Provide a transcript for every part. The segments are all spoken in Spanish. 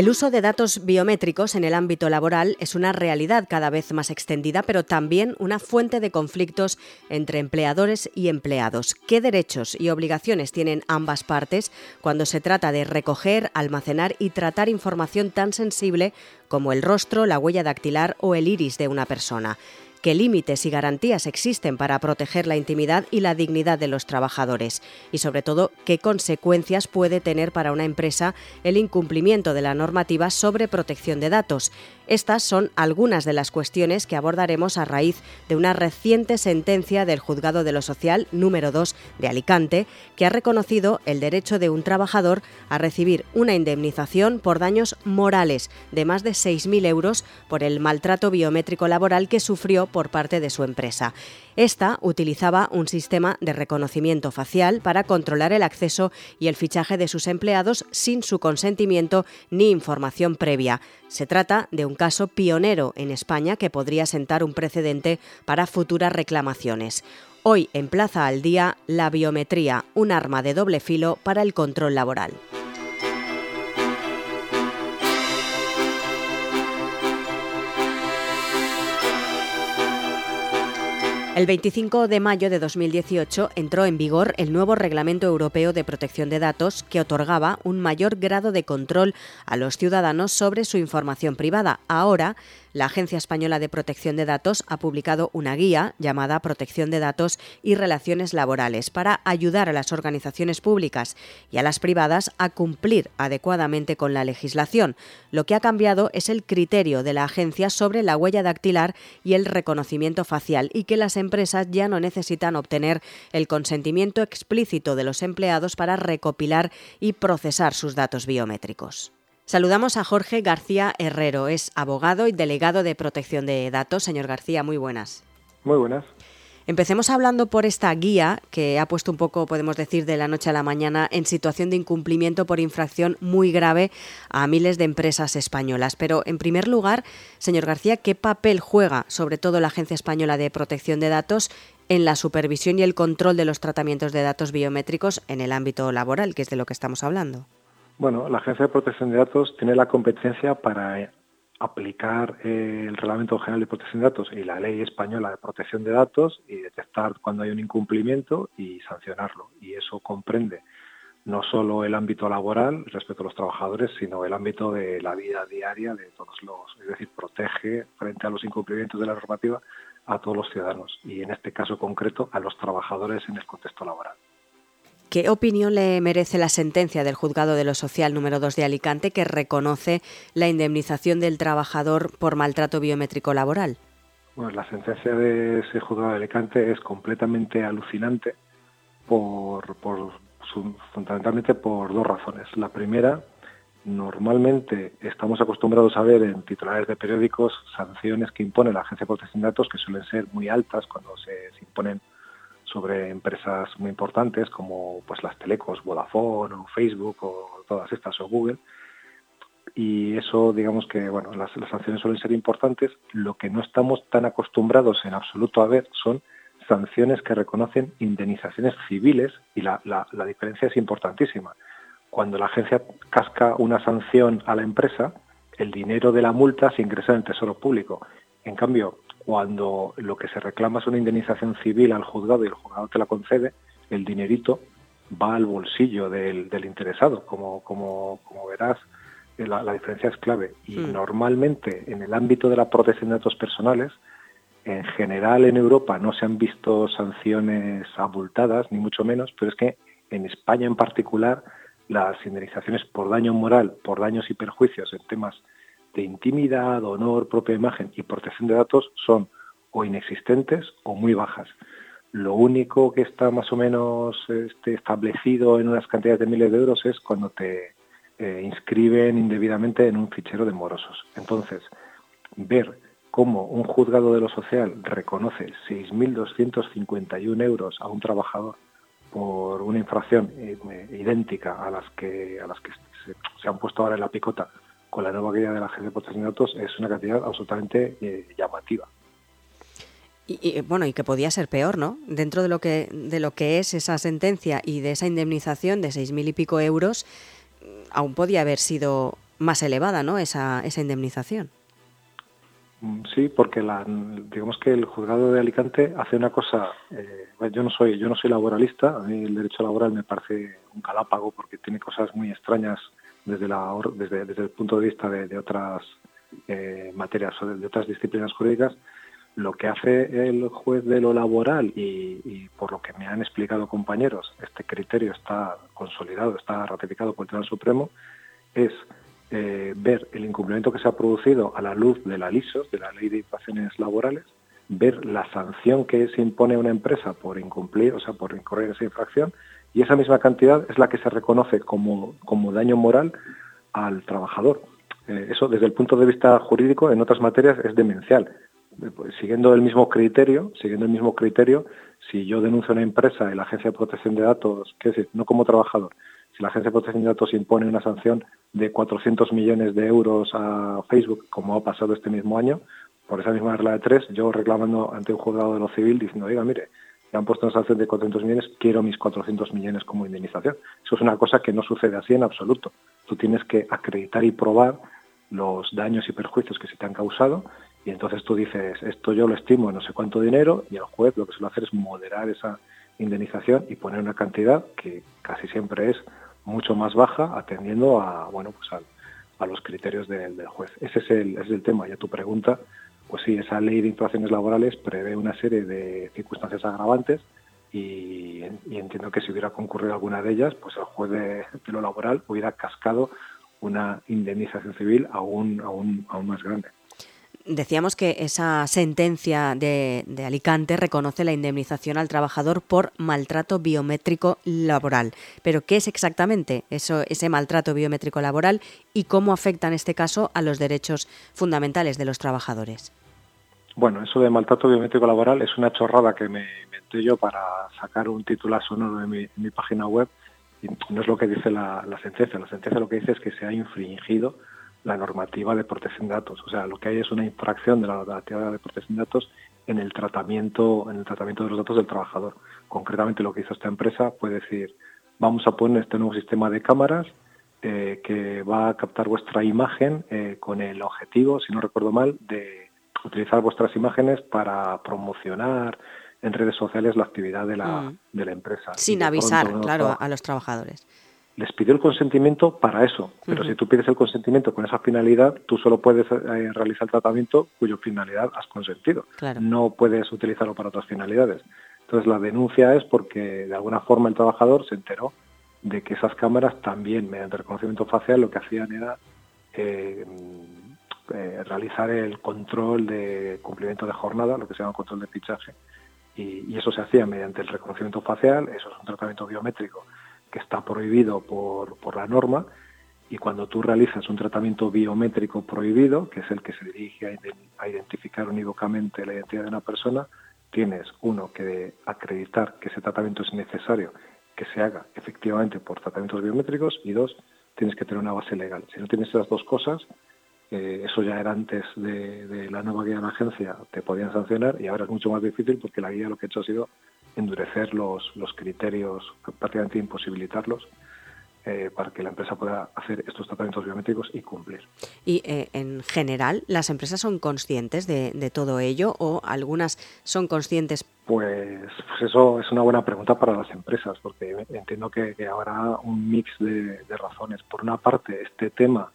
El uso de datos biométricos en el ámbito laboral es una realidad cada vez más extendida, pero también una fuente de conflictos entre empleadores y empleados. ¿Qué derechos y obligaciones tienen ambas partes cuando se trata de recoger, almacenar y tratar información tan sensible como el rostro, la huella dactilar o el iris de una persona? Qué límites y garantías existen para proteger la intimidad y la dignidad de los trabajadores y sobre todo qué consecuencias puede tener para una empresa el incumplimiento de la normativa sobre protección de datos. Estas son algunas de las cuestiones que abordaremos a raíz de una reciente sentencia del Juzgado de lo Social número 2 de Alicante, que ha reconocido el derecho de un trabajador a recibir una indemnización por daños morales de más de 6.000 euros por el maltrato biométrico laboral que sufrió por parte de su empresa. Esta utilizaba un sistema de reconocimiento facial para controlar el acceso y el fichaje de sus empleados sin su consentimiento ni información previa. Se trata de un caso pionero en España que podría sentar un precedente para futuras reclamaciones. Hoy en Plaza al Día, la biometría, un arma de doble filo para el control laboral. El 25 de mayo de 2018 entró en vigor el nuevo Reglamento Europeo de Protección de Datos que otorgaba un mayor grado de control a los ciudadanos sobre su información privada. Ahora la Agencia Española de Protección de Datos ha publicado una guía llamada Protección de Datos y Relaciones Laborales para ayudar a las organizaciones públicas y a las privadas a cumplir adecuadamente con la legislación. Lo que ha cambiado es el criterio de la agencia sobre la huella dactilar y el reconocimiento facial y que las empresas ya no necesitan obtener el consentimiento explícito de los empleados para recopilar y procesar sus datos biométricos. Saludamos a Jorge García Herrero, es abogado y delegado de protección de datos. Señor García, muy buenas. Muy buenas. Empecemos hablando por esta guía que ha puesto un poco, podemos decir, de la noche a la mañana en situación de incumplimiento por infracción muy grave a miles de empresas españolas. Pero, en primer lugar, señor García, ¿qué papel juega sobre todo la Agencia Española de Protección de Datos en la supervisión y el control de los tratamientos de datos biométricos en el ámbito laboral, que es de lo que estamos hablando? Bueno, la Agencia de Protección de Datos tiene la competencia para aplicar eh, el Reglamento General de Protección de Datos y la Ley Española de Protección de Datos y detectar cuando hay un incumplimiento y sancionarlo. Y eso comprende no solo el ámbito laboral respecto a los trabajadores, sino el ámbito de la vida diaria de todos los, es decir, protege frente a los incumplimientos de la normativa a todos los ciudadanos y en este caso concreto a los trabajadores en el contexto laboral. ¿Qué opinión le merece la sentencia del Juzgado de lo Social número 2 de Alicante que reconoce la indemnización del trabajador por maltrato biométrico laboral? Bueno, la sentencia de ese Juzgado de Alicante es completamente alucinante por, fundamentalmente por dos razones. La primera, normalmente estamos acostumbrados a ver en titulares de periódicos sanciones que impone la Agencia de Protección de Datos que suelen ser muy altas cuando se imponen sobre empresas muy importantes como pues las telecos, Vodafone o Facebook o todas estas o Google. Y eso, digamos que, bueno, las, sanciones suelen ser importantes. Lo que no estamos tan acostumbrados en absoluto a ver son sanciones que reconocen indemnizaciones civiles y la, la, la diferencia es importantísima. Cuando la agencia casca una sanción a la empresa, el dinero de la multa se ingresa en el tesoro público. En cambio, cuando lo que se reclama es una indemnización civil al juzgado y el juzgado te la concede, el dinerito va al bolsillo del, interesado. Como, como, como verás, eh, la, diferencia es clave. Y hmm. normalmente en el ámbito de la protección de datos personales, en general en Europa no se han visto sanciones abultadas, ni mucho menos, pero es que en España en particular las indemnizaciones por daño moral, por daños y perjuicios en temas de intimidad, honor, propia imagen y protección de datos son o inexistentes o muy bajas. Lo único que está más o menos este, establecido en unas cantidades de miles de euros es cuando te eh, inscriben indebidamente en un fichero de morosos. Entonces, ver cómo un juzgado de lo social reconoce 6.251 euros a un trabajador por una infracción eh, idéntica a las que a las que se han puesto ahora en la picota con la nueva guía de la Agencia de Datos es una cantidad absolutamente eh, llamativa. Y, bueno, y que podía ser peor, ¿no? Dentro de lo que de lo que es esa sentencia y de esa indemnización de seis mil y pico euros, aún podía haber sido más elevada, ¿no? Esa, esa indemnización. Mm, sí, porque la, digamos que el juzgado de Alicante hace una cosa. Eh, yo no soy yo no soy laboralista. A mí el derecho laboral me parece un galápago porque tiene cosas muy extrañas desde la desde, desde el punto de vista de, otras eh, materias o de, otras disciplinas jurídicas. Lo que hace el juez de lo laboral y, por lo que me han explicado compañeros, este criterio está consolidado, está ratificado por el Tribunal Supremo, es eh, ver el incumplimiento que se ha producido a la luz de la LISOS, de la Ley de Infracciones Laborales, ver la sanción que se impone a una empresa por incumplir, o sea, por incurrir esa infracción, y esa misma cantidad es la que se reconoce como, como daño moral al trabajador. Eh, eso, desde el punto de vista jurídico, en otras materias es demencial. Eh, pues, siguiendo el mismo criterio, siguiendo el mismo criterio, si yo denuncio a una empresa y la Agencia de Protección de Datos, qué decir, no como trabajador, si la Agencia de Protección de Datos impone una sanción de 400 millones de euros a Facebook, como ha pasado este mismo año, por esa misma regla de tres, yo reclamando ante un juzgado de lo civil diciendo, oiga, mire, me han puesto una sanción de 400 millones, quiero mis 400 millones como indemnización. Eso es una cosa que no sucede así en absoluto. Tú tienes que acreditar y probar los daños y perjuicios que se te han causado y entonces tú dices, esto yo lo estimo en no sé cuánto dinero y el juez lo que suele hacer es moderar esa indemnización y poner una cantidad que casi siempre es mucho más baja atendiendo a bueno pues a, los criterios del, juez. Ese es, el, ese es el tema. Y a tu pregunta, pues sí, esa ley de infracciones laborales prevé una serie de circunstancias agravantes y, entiendo que si hubiera concurrido alguna de ellas, pues el juez de, lo laboral hubiera cascado una indemnización civil aún, aún, aún más grande. Decíamos que esa sentencia de, Alicante reconoce la indemnización al trabajador por maltrato biométrico laboral. Pero, ¿qué es exactamente eso, ese maltrato biométrico laboral y cómo afecta en este caso a los derechos fundamentales de los trabajadores? Bueno, eso de maltrato biométrico laboral es una chorrada que me inventé yo para sacar un titular sonoro de mi, página web. Y no es lo que dice la sentencia. La sentencia lo que dice es que se ha infringido la normativa de protección de datos. O sea, lo que hay es una infracción de la normativa de protección de datos en el tratamiento, en el tratamiento de los datos del trabajador. Concretamente lo que hizo esta empresa puede decir, vamos a poner este nuevo sistema de cámaras eh, que va a captar vuestra imagen eh, con el objetivo, si no recuerdo mal, de utilizar vuestras imágenes para promocionar en redes sociales la actividad de la, mm. de la empresa. Sin avisar, claro, a los trabajadores les pidió el consentimiento para eso. Pero si tú pides el consentimiento con esa finalidad, tú solo puedes eh, realizar el tratamiento cuyo finalidad has consentido. No puedes utilizarlo para otras finalidades. Entonces la denuncia es porque de alguna forma el trabajador se enteró de que esas cámaras también, mediante reconocimiento facial, lo que hacían era eh, eh, realizar el control de cumplimiento de jornada, lo que se llama control de fichaje. y eso se hacía mediante el reconocimiento facial, eso es un tratamiento biométrico que está prohibido por, por la norma y cuando tú realizas un tratamiento biométrico prohibido, que es el que se dirige a, identificar unívocamente la identidad de una persona, tienes uno que acreditar que ese tratamiento es necesario que se haga efectivamente por tratamientos biométricos y dos, tienes que tener una base legal. Si no tienes esas dos cosas, eh, eso ya era antes de, de, la nueva guía de la agencia, te podían sancionar y ahora es mucho más difícil porque la guía lo que ha hecho ha sido endurecer los, los criterios, prácticamente imposibilitarlos, eh, para que la empresa pueda hacer estos tratamientos biométricos y cumplir. Y eh, en general, ¿las empresas son conscientes de, de, todo ello o algunas son conscientes? Pues, pues, eso es una buena pregunta para las empresas, porque entiendo que, habrá un mix de, de razones. Por una parte, este tema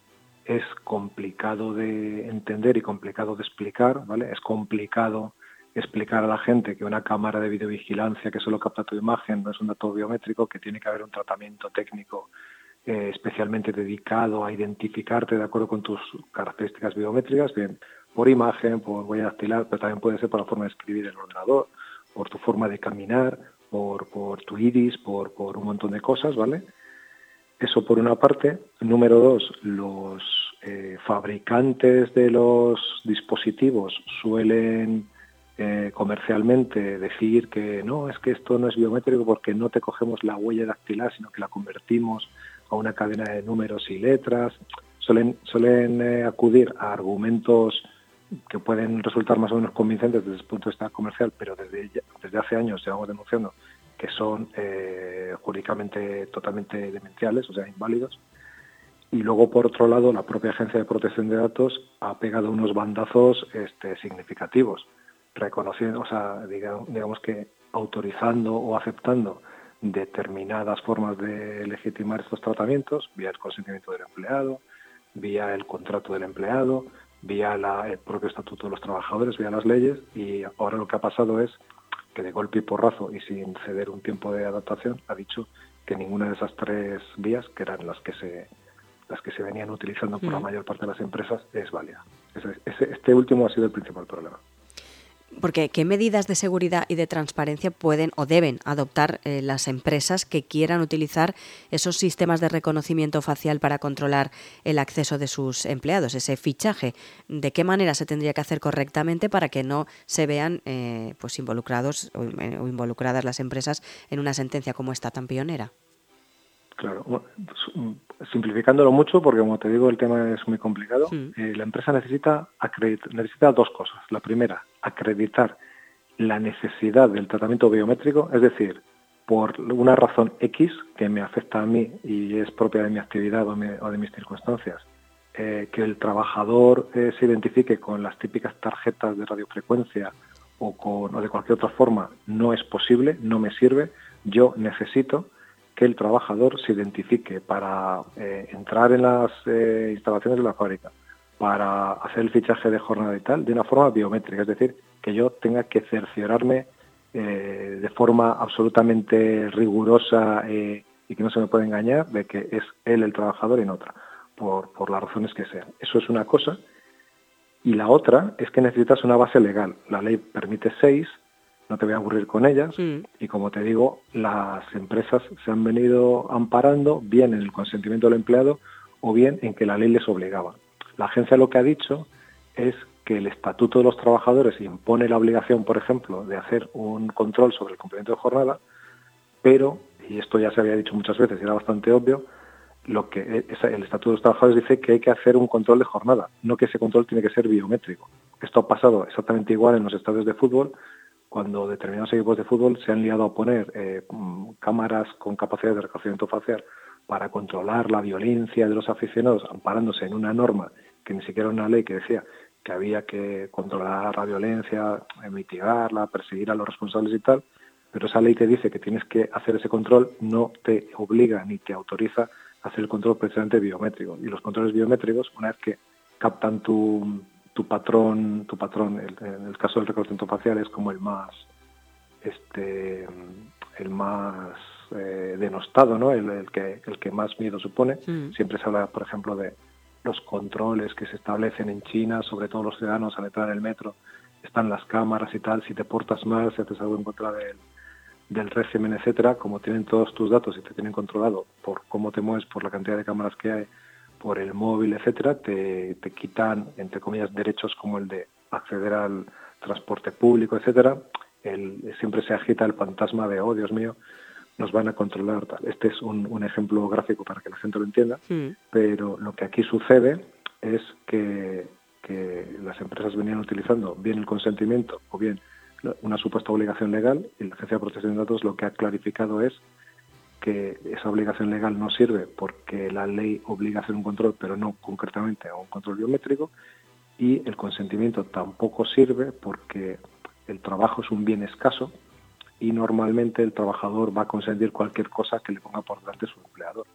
es complicado de entender y complicado de explicar, ¿vale? Es complicado explicar a la gente que una cámara de videovigilancia que solo capta tu imagen no es un dato biométrico, que tiene que haber un tratamiento técnico eh, especialmente dedicado a identificarte de acuerdo con tus características biométricas, bien por imagen, por huella dactilar, pero también puede ser por la forma de escribir el ordenador, por tu forma de caminar, por, por tu iris, por, por un montón de cosas, ¿vale? Eso por una parte. Número dos, los eh, fabricantes de los dispositivos suelen eh, comercialmente decir que no, es que esto no es biométrico porque no te cogemos la huella dactilar, sino que la convertimos a una cadena de números y letras. Suelen, suelen eh, acudir a argumentos que pueden resultar más o menos convincentes desde el punto de vista comercial, pero desde, desde hace años llevamos denunciando que son eh, jurídicamente totalmente demenciales, o sea, inválidos. y luego, por otro lado, la propia Agencia de Protección de Datos ha pegado unos bandazos este, significativos, reconociendo, o sea, digamos, que autorizando o aceptando determinadas formas de legitimar estos tratamientos, vía el consentimiento del empleado, vía el contrato del empleado, vía el propio estatuto de los trabajadores, vía las leyes, y ahora lo que ha pasado es que de golpe y porrazo y sin ceder un tiempo de adaptación ha dicho que ninguna de esas tres vías, que eran las que se las que se venían utilizando por la mm. mayor parte de las empresas, es válida. este último ha sido el principal problema. Porque, ¿qué medidas de seguridad y de transparencia pueden o deben adoptar eh, las empresas que quieran utilizar esos sistemas de reconocimiento facial para controlar el acceso de sus empleados, ese fichaje? ¿De qué manera se tendría que hacer correctamente para que no se vean eh, pues involucrados o involucradas las empresas en una sentencia como esta tan pionera? Claro, simplificándolo mucho, porque como te digo, el tema es muy complicado, eh, la empresa necesita, necesita dos cosas. La primera, acreditar la necesidad del tratamiento biométrico, es decir, por una razón X que me afecta a mí y es propia de mi actividad o, de mis circunstancias, eh, que el trabajador eh, se identifique con las típicas tarjetas de radiofrecuencia o, con, o de cualquier otra forma, no es posible, no me sirve, yo necesito que el trabajador se identifique para eh, entrar en las eh, instalaciones de la fábrica, para hacer el fichaje de jornada y tal, de una forma biométrica, es decir, que yo tenga que cerciorarme eh, de forma absolutamente rigurosa y que no se me pueda engañar de que es él el trabajador y no otra, por, por las razones que sean. Eso es una cosa. Y la otra es que necesitas una base legal. La ley permite seis, no te voy a aburrir con ellas. Y como te digo, las empresas se han venido amparando bien en el consentimiento del empleado o bien en que la ley les obligaba. La agencia lo que ha dicho es que el Estatuto de los Trabajadores impone la obligación, por ejemplo, de hacer un control sobre el cumplimiento de jornada, pero, y esto ya se había dicho muchas veces y era bastante obvio, lo que el Estatuto de los Trabajadores dice que hay que hacer un control de jornada, no que ese control tiene que ser biométrico. Esto ha pasado exactamente igual en los estadios de fútbol, cuando determinados equipos de fútbol se han liado a poner eh, cámaras con capacidad de reconocimiento facial para controlar la violencia de los aficionados, amparándose en una norma que ni siquiera una ley que decía que había que controlar la violencia, mitigarla, perseguir a los responsables y tal, pero esa ley te dice que tienes que hacer ese control, no te obliga ni te autoriza a hacer el control precisamente biométrico. Y los controles biométricos, una vez que captan tu, tu patrón, tu patrón, en el caso del reconocimiento facial es como el más, este, el más eh, denostado, ¿no? El, que, el que más miedo supone. Mm. Siempre se habla, por ejemplo, de los controles que se establecen en China sobre todos los ciudadanos al entrar en el metro. Están las cámaras y tal, si te portas mal, si haces algo en contra del, del régimen, etcétera, como tienen todos tus datos y te tienen controlado por cómo te mueves, por la cantidad de cámaras que hay, por el móvil, etcétera, te, quitan, entre comillas, derechos como el de acceder al transporte público, etcétera. El, siempre se agita el fantasma de, oh, Dios mío, nos van a controlar. Tal. Este es un, ejemplo gráfico para que la gente lo entienda, pero lo que aquí sucede es que, que las empresas venían utilizando bien el consentimiento o bien una supuesta obligación legal y la Agencia de Protección de Datos lo que ha clarificado es que esa obligación legal no sirve porque la ley obliga a hacer un control, pero no concretamente a un control biométrico, y el consentimiento tampoco sirve porque el trabajo es un bien escaso y normalmente el trabajador va a consentir cualquier cosa que le ponga por delante su empleador.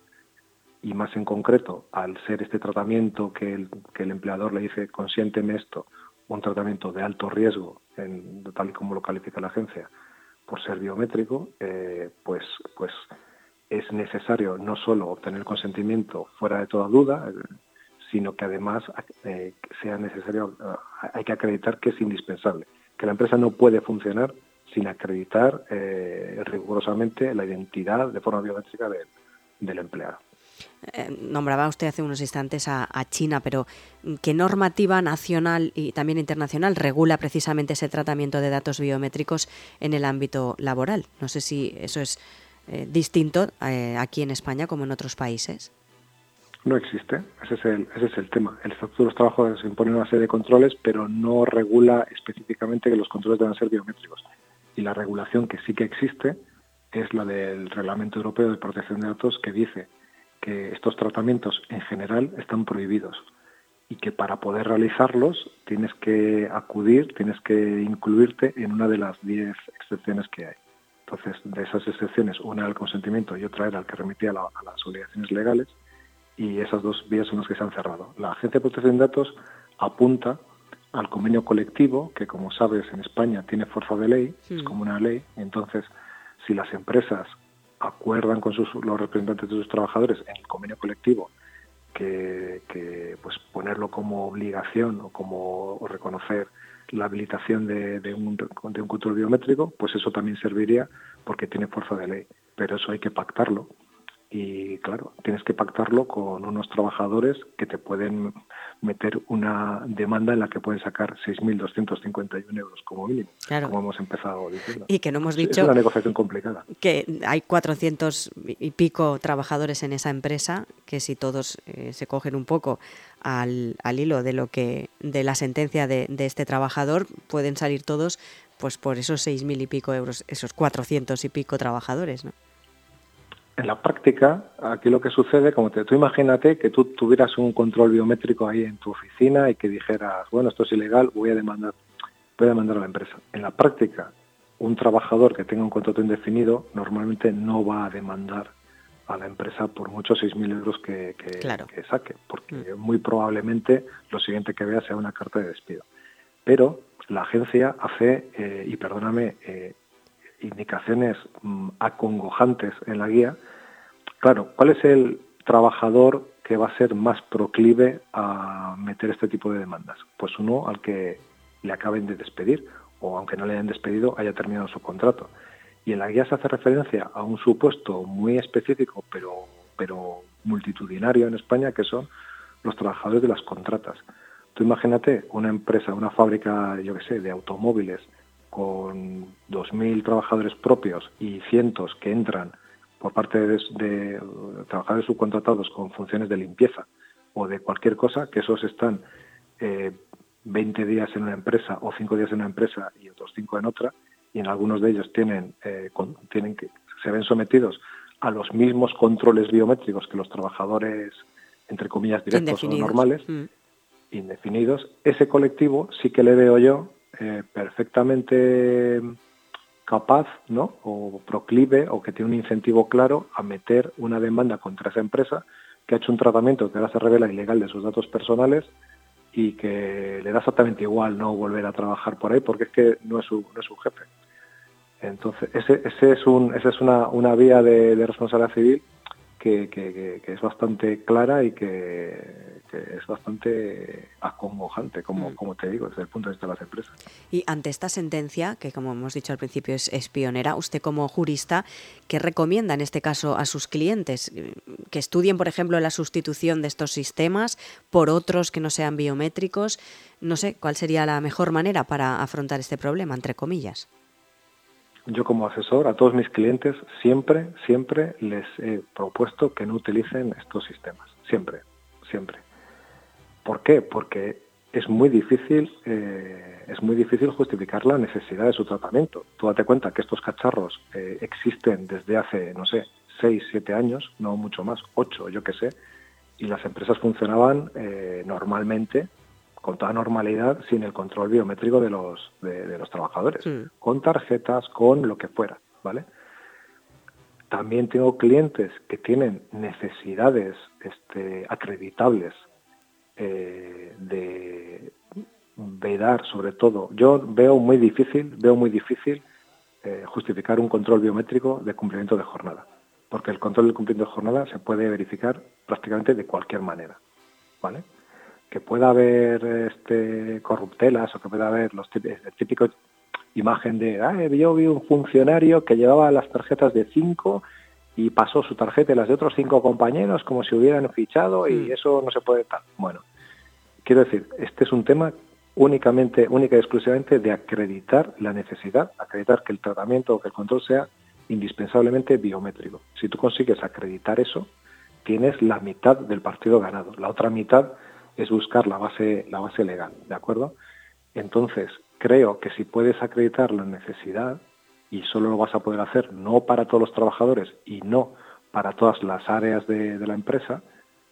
Y más en concreto, al ser este tratamiento que el, que el empleador le dice, consiénteme esto, un tratamiento de alto riesgo, tal y como lo califica la agencia, por ser biométrico, eh, pues, pues es necesario no solo obtener consentimiento fuera de toda duda, eh, sino que además eh, sea necesario, eh, hay que acreditar que es indispensable, que la empresa no puede funcionar sin acreditar rigurosamente la identidad de forma biométrica del empleado. nombraba usted hace unos instantes a, China, pero ¿qué normativa nacional y también internacional regula precisamente ese tratamiento de datos biométricos en el ámbito laboral? No sé si eso es eh, distinto eh, aquí en España como en otros países? No existe, ese es el, ese es el tema. El Estatuto de los Trabajadores impone una serie de controles, pero no regula específicamente que los controles deben ser biométricos. Y la regulación que sí que existe es la del Reglamento Europeo de Protección de Datos, que dice que estos tratamientos en general están prohibidos y que para poder realizarlos tienes que acudir, tienes que incluirte en una de las 10 excepciones que hay. Entonces, de esas excepciones, una era el consentimiento y otra era el que remitía a, las obligaciones legales, y esas dos vías son las que se han cerrado. La Agencia de Protección de Datos apunta al convenio colectivo, que como sabes en España tiene fuerza de ley, es como una ley, entonces si las empresas acuerdan con sus, los representantes de sus trabajadores en el convenio colectivo que, pues ponerlo como obligación o como reconocer la habilitación de, un, de un control biométrico, pues eso también serviría porque tiene fuerza de ley. Pero eso hay que pactarlo y claro, tienes que pactarlo con unos trabajadores que te pueden meter una demanda en la que pueden sacar 6.251 euros como mínimo, como hemos empezado diciendo. Y que no hemos dicho... Es una negociación complicada. Que hay 400 y pico trabajadores en esa empresa, que si todos eh, se cogen un poco al, al, hilo de lo que de la sentencia de, de este trabajador, pueden salir todos pues por esos 6.000 y pico euros, esos 400 y pico trabajadores. En la práctica, aquí lo que sucede, como te, tú imagínate que tú tuvieras un control biométrico ahí en tu oficina y que dijeras, bueno, esto es ilegal, voy a demandar, voy a demandar a la empresa. En la práctica, un trabajador que tenga un contrato indefinido normalmente no va a demandar a la empresa por muchos 6.000 euros que, que, saque, porque mm. muy probablemente lo siguiente que vea sea una carta de despido. Pero la agencia hace, eh, y perdóname, eh, indicaciones mm, acongojantes en la guía, claro, ¿cuál es el trabajador que va a ser más proclive a meter este tipo de demandas? Pues uno al que le acaben de despedir o aunque no le hayan despedido haya terminado su contrato. Y en la guía se hace referencia a un supuesto muy específico pero, pero multitudinario en España que son los trabajadores de las contratas. Tú imagínate una empresa, una fábrica, yo qué sé, de automóviles con 2.000 trabajadores propios y cientos que entran por parte de, trabajadores subcontratados con funciones de limpieza o de cualquier cosa, que esos están eh, 20 días en una empresa o 5 días en una empresa y otros 5 en otra, y en algunos de ellos tienen, eh, tienen que, se ven sometidos a los mismos controles biométricos que los trabajadores, entre comillas, directos o normales, mm. indefinidos, ese colectivo sí que le veo yo eh, perfectamente capaz, ¿no? O proclive o que tiene un incentivo claro a meter una demanda contra esa empresa que ha hecho un tratamiento que ahora se revela ilegal de sus datos personales y que le da exactamente igual no volver a trabajar por ahí porque es que no es su, no es su jefe. Entonces, ese, ese es un, esa es una, una vía de, de responsabilidad civil que, es bastante clara y que, es bastante acongojante, como, mm. como te digo, desde el punto de vista de las empresas. Y ante esta sentencia, que como hemos dicho al principio es, es, pionera, usted como jurista, ¿qué recomienda en este caso a sus clientes? Que estudien, por ejemplo, la sustitución de estos sistemas por otros que no sean biométricos. No sé, ¿cuál sería la mejor manera para afrontar este problema, entre comillas? Yo como asesor a todos mis clientes siempre, siempre les he propuesto que no utilicen estos sistemas. Siempre, siempre. ¿Por qué? Porque es muy difícil, eh, es muy difícil justificar la necesidad de su tratamiento. Tú date cuenta que estos cacharros eh, existen desde hace, no sé, seis, siete años, no mucho más, ocho, yo qué sé, y las empresas funcionaban eh, normalmente con toda normalidad sin el control biométrico de los, de, los trabajadores, con tarjetas, con lo que fuera, ¿vale? También tengo clientes que tienen necesidades este, acreditables eh, de vedar, sobre todo. Yo veo muy difícil, veo muy difícil eh, justificar un control biométrico de cumplimiento de jornada, porque el control del cumplimiento de jornada se puede verificar prácticamente de cualquier manera, ¿vale? Que pueda haber este, corruptelas o que pueda haber los típicos, imagen de, ah, yo vi un funcionario que llevaba las tarjetas de cinco y pasó su tarjeta y las de otros cinco compañeros como si hubieran fichado y mm. eso no se puede tal. Bueno, quiero decir, este es un tema únicamente, única y exclusivamente de acreditar la necesidad, acreditar que el tratamiento o que el control sea indispensablemente biométrico. Si tú consigues acreditar eso, tienes la mitad del partido ganado. La otra mitad es buscar la base, la base legal, ¿de acuerdo? Entonces, creo que si puedes acreditar la necesidad, y solo lo vas a poder hacer no para todos los trabajadores y no para todas las áreas de, la empresa,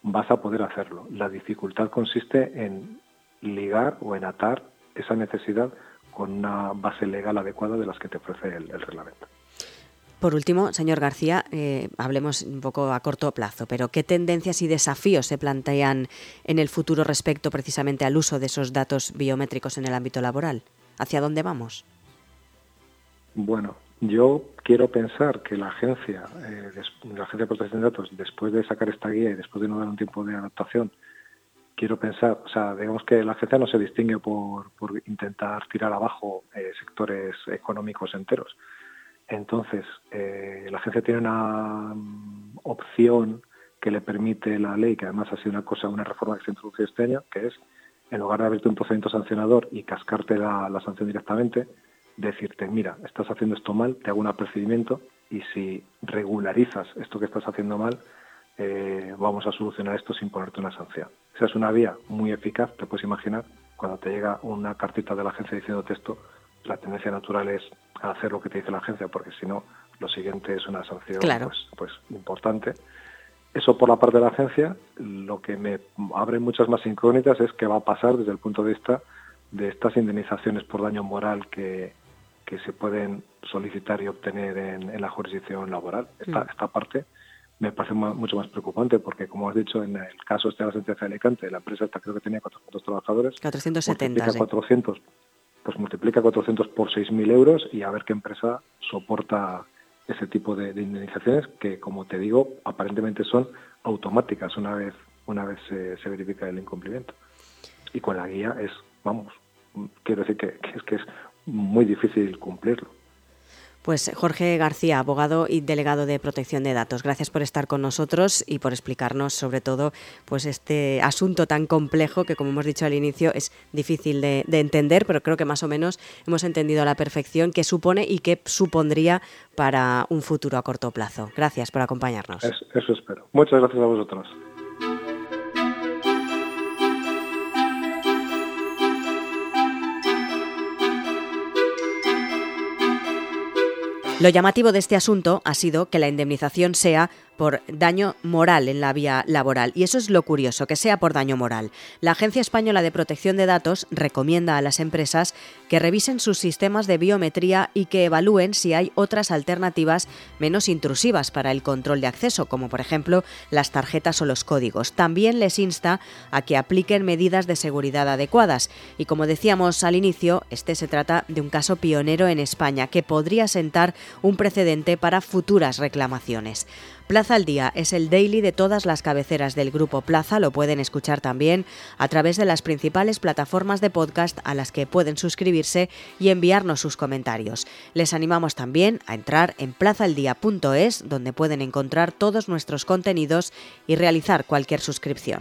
vas a poder hacerlo. La dificultad consiste en ligar o en atar esa necesidad con una base legal adecuada de las que te ofrece el, reglamento. Por último, señor García, eh, hablemos un poco a corto plazo, pero ¿qué tendencias y desafíos se plantean en el futuro respecto precisamente al uso de esos datos biométricos en el ámbito laboral? ¿Hacia dónde vamos? Bueno, yo quiero pensar que la agencia, eh, la agencia de protección de datos, después de sacar esta guía y después de no dar un tiempo de adaptación, quiero pensar, o sea, digamos que la agencia no se distingue por, intentar tirar abajo eh, sectores económicos enteros. Entonces, eh, la agencia tiene una mm, opción que le permite la ley, que además ha sido una cosa, una reforma que se introdujo este año, que es, en lugar de abrirte un procedimiento sancionador y cascarte la, la sanción directamente, decirte, mira, estás haciendo esto mal, te hago un apercibimiento y si regularizas esto que estás haciendo mal, eh, vamos a solucionar esto sin ponerte una sanción. Esa es una vía muy eficaz, te puedes imaginar, cuando te llega una cartita de la agencia diciendo esto, la tendencia natural es hacer lo que te dice la agencia, porque si no, lo siguiente es una sanción pues, pues importante. Eso por la parte de la agencia, lo que me abre muchas más incógnitas es qué va a pasar desde el punto de vista de estas indemnizaciones por daño moral que, que se pueden solicitar y obtener en, la jurisdicción laboral. Esta, mm. esta parte me parece mucho más preocupante porque, como has dicho, en el caso este de la sentencia de Alicante, la empresa esta creo que tenía 400 trabajadores. 470, multiplica 400, pues multiplica 400 por 6.000 euros y a ver qué empresa soporta ese tipo de, indemnizaciones que, como te digo, aparentemente son automáticas una vez una vez se, verifica el incumplimiento. Y con la guía es, vamos, quiero decir que es que es muy difícil cumplirlo. Pues Jorge García, abogado y delegado de protección de datos, gracias por estar con nosotros y por explicarnos sobre todo pues este asunto tan complejo que como hemos dicho al inicio es difícil de, entender, pero creo que más o menos hemos entendido a la perfección qué supone y qué supondría para un futuro a corto plazo. Gracias por acompañarnos. eso espero. Muchas gracias a vosotros. Lo llamativo de este asunto ha sido que la indemnización sea por daño moral en la vía laboral. Y eso es lo curioso, que sea por daño moral. La Agencia Española de Protección de Datos recomienda a las empresas que revisen sus sistemas de biometría y que evalúen si hay otras alternativas menos intrusivas para el control de acceso, como por ejemplo las tarjetas o los códigos. También les insta a que apliquen medidas de seguridad adecuadas. Y como decíamos al inicio, este se trata de un caso pionero en España que podría sentar un precedente para futuras reclamaciones. Plaza al Día es el daily de todas las cabeceras del grupo Plaza, lo pueden escuchar también a través de las principales plataformas de podcast a las que pueden suscribirse y enviarnos sus comentarios. Les animamos también a entrar en plazaldía.es donde pueden encontrar todos nuestros contenidos y realizar cualquier suscripción.